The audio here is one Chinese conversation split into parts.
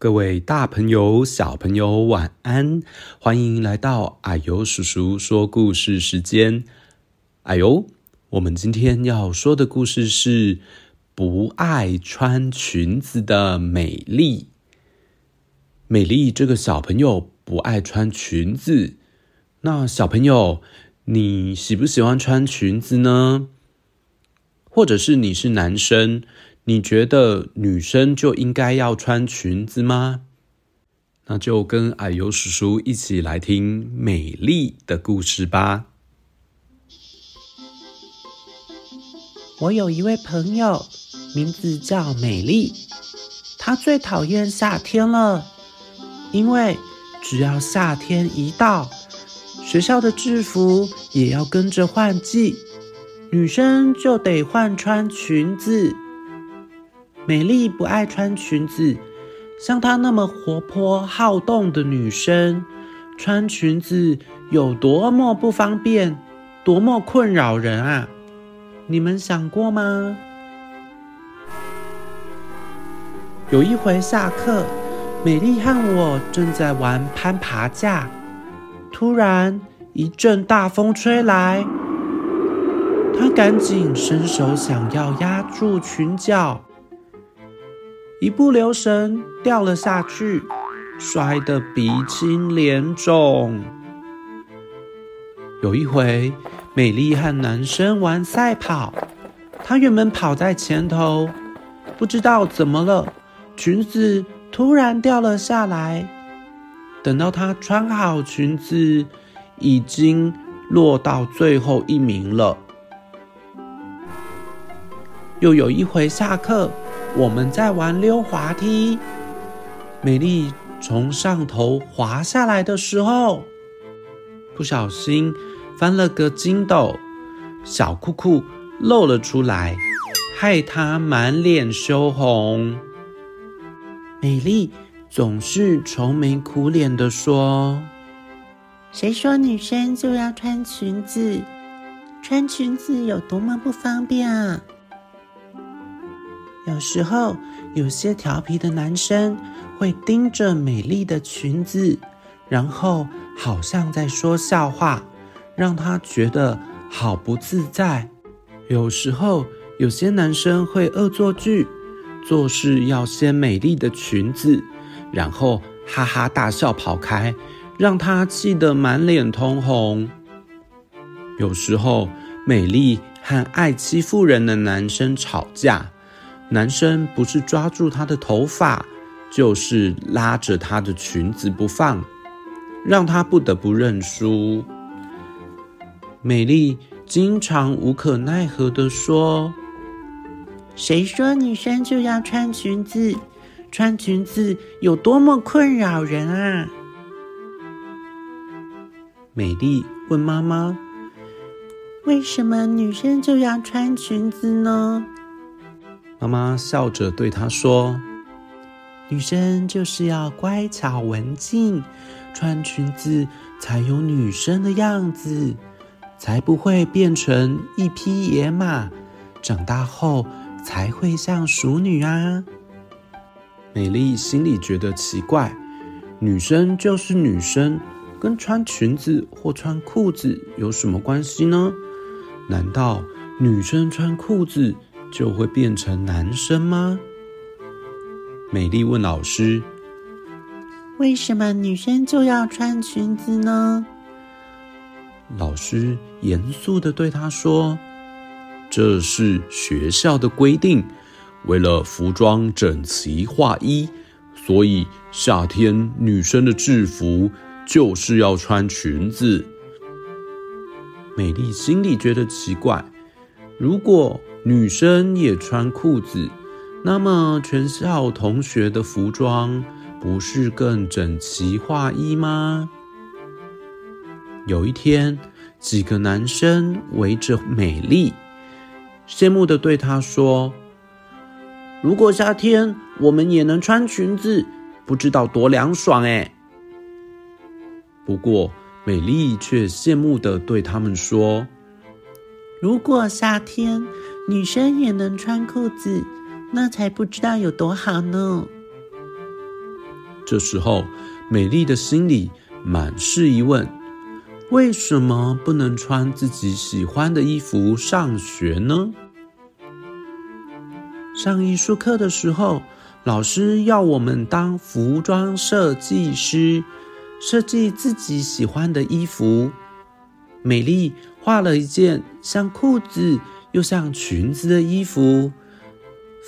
各位大朋友、小朋友，晚安！欢迎来到啊呦叔叔说故事时间。啊呦，我们今天要说的故事是不爱穿裙子的美丽。美丽这个小朋友不爱穿裙子，那小朋友，你喜不喜欢穿裙子呢？或者是你是男生？你觉得女生就应该要穿裙子吗？那就跟矮油叔叔一起来听美丽的故事吧。我有一位朋友，名字叫美丽，她最讨厌夏天了，因为只要夏天一到，学校的制服也要跟着换季，女生就得换穿裙子。美丽不爱穿裙子，像她那么活泼好动的女生，穿裙子有多么不方便，多么困扰人啊！你们想过吗？有一回下课，美丽和我正在玩攀爬架，突然一阵大风吹来，她赶紧伸手想要压住裙角。一不留神掉了下去，摔得鼻青脸肿。有一回，美丽和男生玩赛跑，她原本跑在前头，不知道怎么了，裙子突然掉了下来。等到她穿好裙子，已经落到最后一名了。又有一回下课。我们在玩溜滑梯，美丽从上头滑下来的时候，不小心翻了个筋斗，小裤裤露了出来，害她满脸羞红。美丽总是愁眉苦脸的说：“谁说女生就要穿裙子？穿裙子有多么不方便啊！”有时候，有些调皮的男生会盯着美丽的裙子，然后好像在说笑话，让她觉得好不自在。有时候，有些男生会恶作剧，做事要掀美丽的裙子，然后哈哈大笑跑开，让她气得满脸通红。有时候，美丽和爱欺负人的男生吵架。男生不是抓住她的头发，就是拉着她的裙子不放，让她不得不认输。美丽经常无可奈何地说：“谁说女生就要穿裙子？穿裙子有多么困扰人啊！”美丽问妈妈：“为什么女生就要穿裙子呢？”妈妈笑着对她说：“女生就是要乖巧文静，穿裙子才有女生的样子，才不会变成一匹野马，长大后才会像淑女啊。”美丽心里觉得奇怪，女生就是女生，跟穿裙子或穿裤子有什么关系呢？难道女生穿裤子就会变成男生吗？美丽问老师：“为什么女生就要穿裙子呢？”老师严肃的对她说：“这是学校的规定，为了服装整齐划一，所以夏天女生的制服就是要穿裙子。”美丽心里觉得奇怪，如果……女生也穿裤子，那么全校同学的服装不是更整齐划一吗？有一天，几个男生围着美丽，羡慕的对她说：“如果夏天我们也能穿裙子，不知道多凉爽哎！”不过，美丽却羡慕的对他们说：“如果夏天……”女生也能穿裤子，那才不知道有多好呢。这时候，美丽的心里满是疑问：为什么不能穿自己喜欢的衣服上学呢？上艺术课的时候，老师要我们当服装设计师，设计自己喜欢的衣服。美丽画了一件像裤子又像裙子的衣服。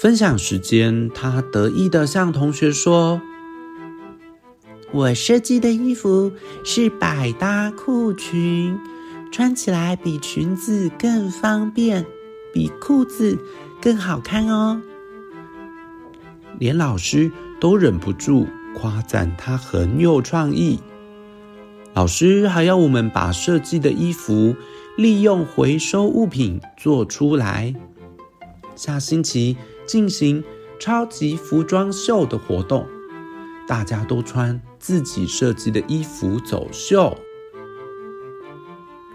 分享时间，他得意的向同学说：“我设计的衣服是百搭裤裙，穿起来比裙子更方便，比裤子更好看哦。”连老师都忍不住夸赞他很有创意。老师还要我们把设计的衣服利用回收物品做出来。下星期进行超级服装秀的活动，大家都穿自己设计的衣服走秀。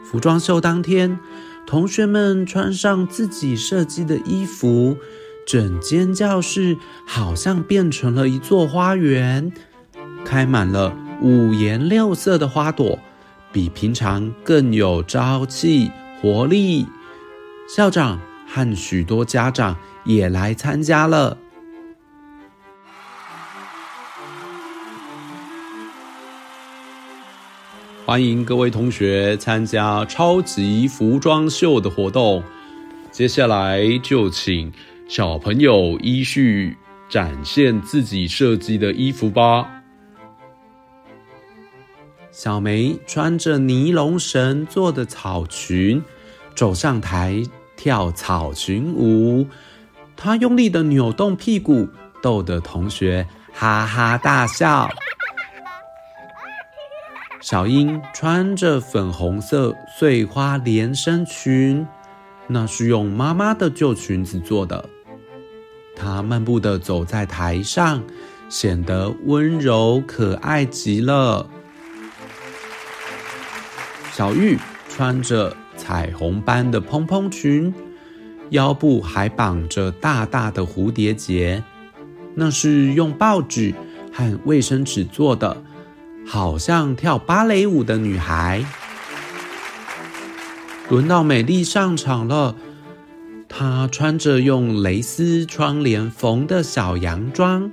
服装秀当天，同学们穿上自己设计的衣服。整间教室好像变成了一座花园，开满了五颜六色的花朵，比平常更有朝气、活力。校长和许多家长也来参加了。欢迎各位同学参加超级服装秀的活动。接下来就请。小朋友依序展现自己设计的衣服吧。小梅穿着尼龙绳做的草裙，走上台跳草裙舞。她用力的扭动屁股，逗得同学哈哈大笑。小英穿着粉红色碎花连身裙，那是用妈妈的旧裙子做的。她漫步的走在台上，显得温柔可爱极了。小玉穿着彩虹般的蓬蓬裙，腰部还绑着大大的蝴蝶结，那是用报纸和卫生纸做的，好像跳芭蕾舞的女孩。轮到美丽上场了。她穿着用蕾丝窗帘缝的小洋装，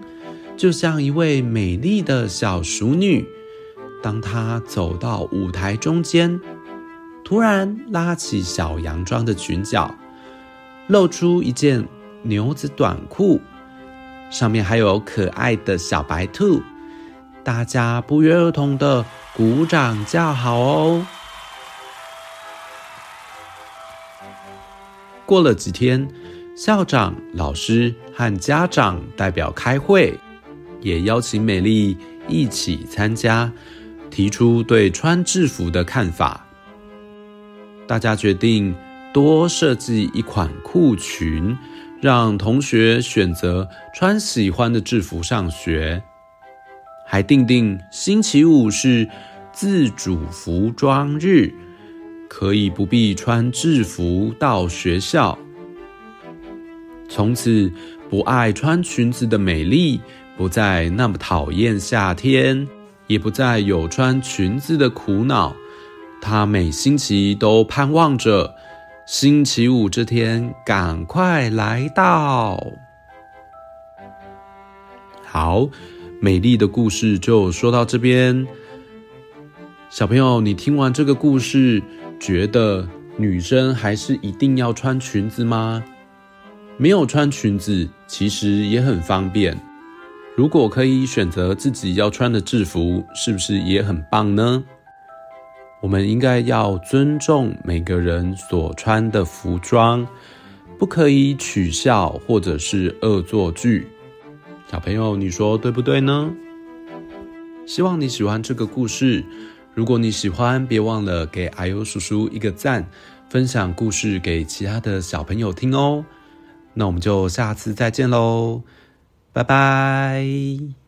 就像一位美丽的小淑女。当他走到舞台中间，突然拉起小洋装的裙角，露出一件牛仔短裤，上面还有可爱的小白兔。大家不约而同的鼓掌叫好哦。过了几天，校长、老师和家长代表开会，也邀请美丽一起参加，提出对穿制服的看法。大家决定多设计一款裤裙，让同学选择穿喜欢的制服上学，还定定星期五是自主服装日。可以不必穿制服到学校。从此，不爱穿裙子的美丽不再那么讨厌夏天，也不再有穿裙子的苦恼。她每星期都盼望着星期五这天赶快来到。好，美丽的故事就说到这边。小朋友，你听完这个故事，觉得女生还是一定要穿裙子吗？没有穿裙子其实也很方便。如果可以选择自己要穿的制服，是不是也很棒呢？我们应该要尊重每个人所穿的服装，不可以取笑或者是恶作剧。小朋友，你说对不对呢？希望你喜欢这个故事。如果你喜欢，别忘了给啊呦叔叔一个赞，分享故事给其他的小朋友听哦。那我们就下次再见喽，拜拜。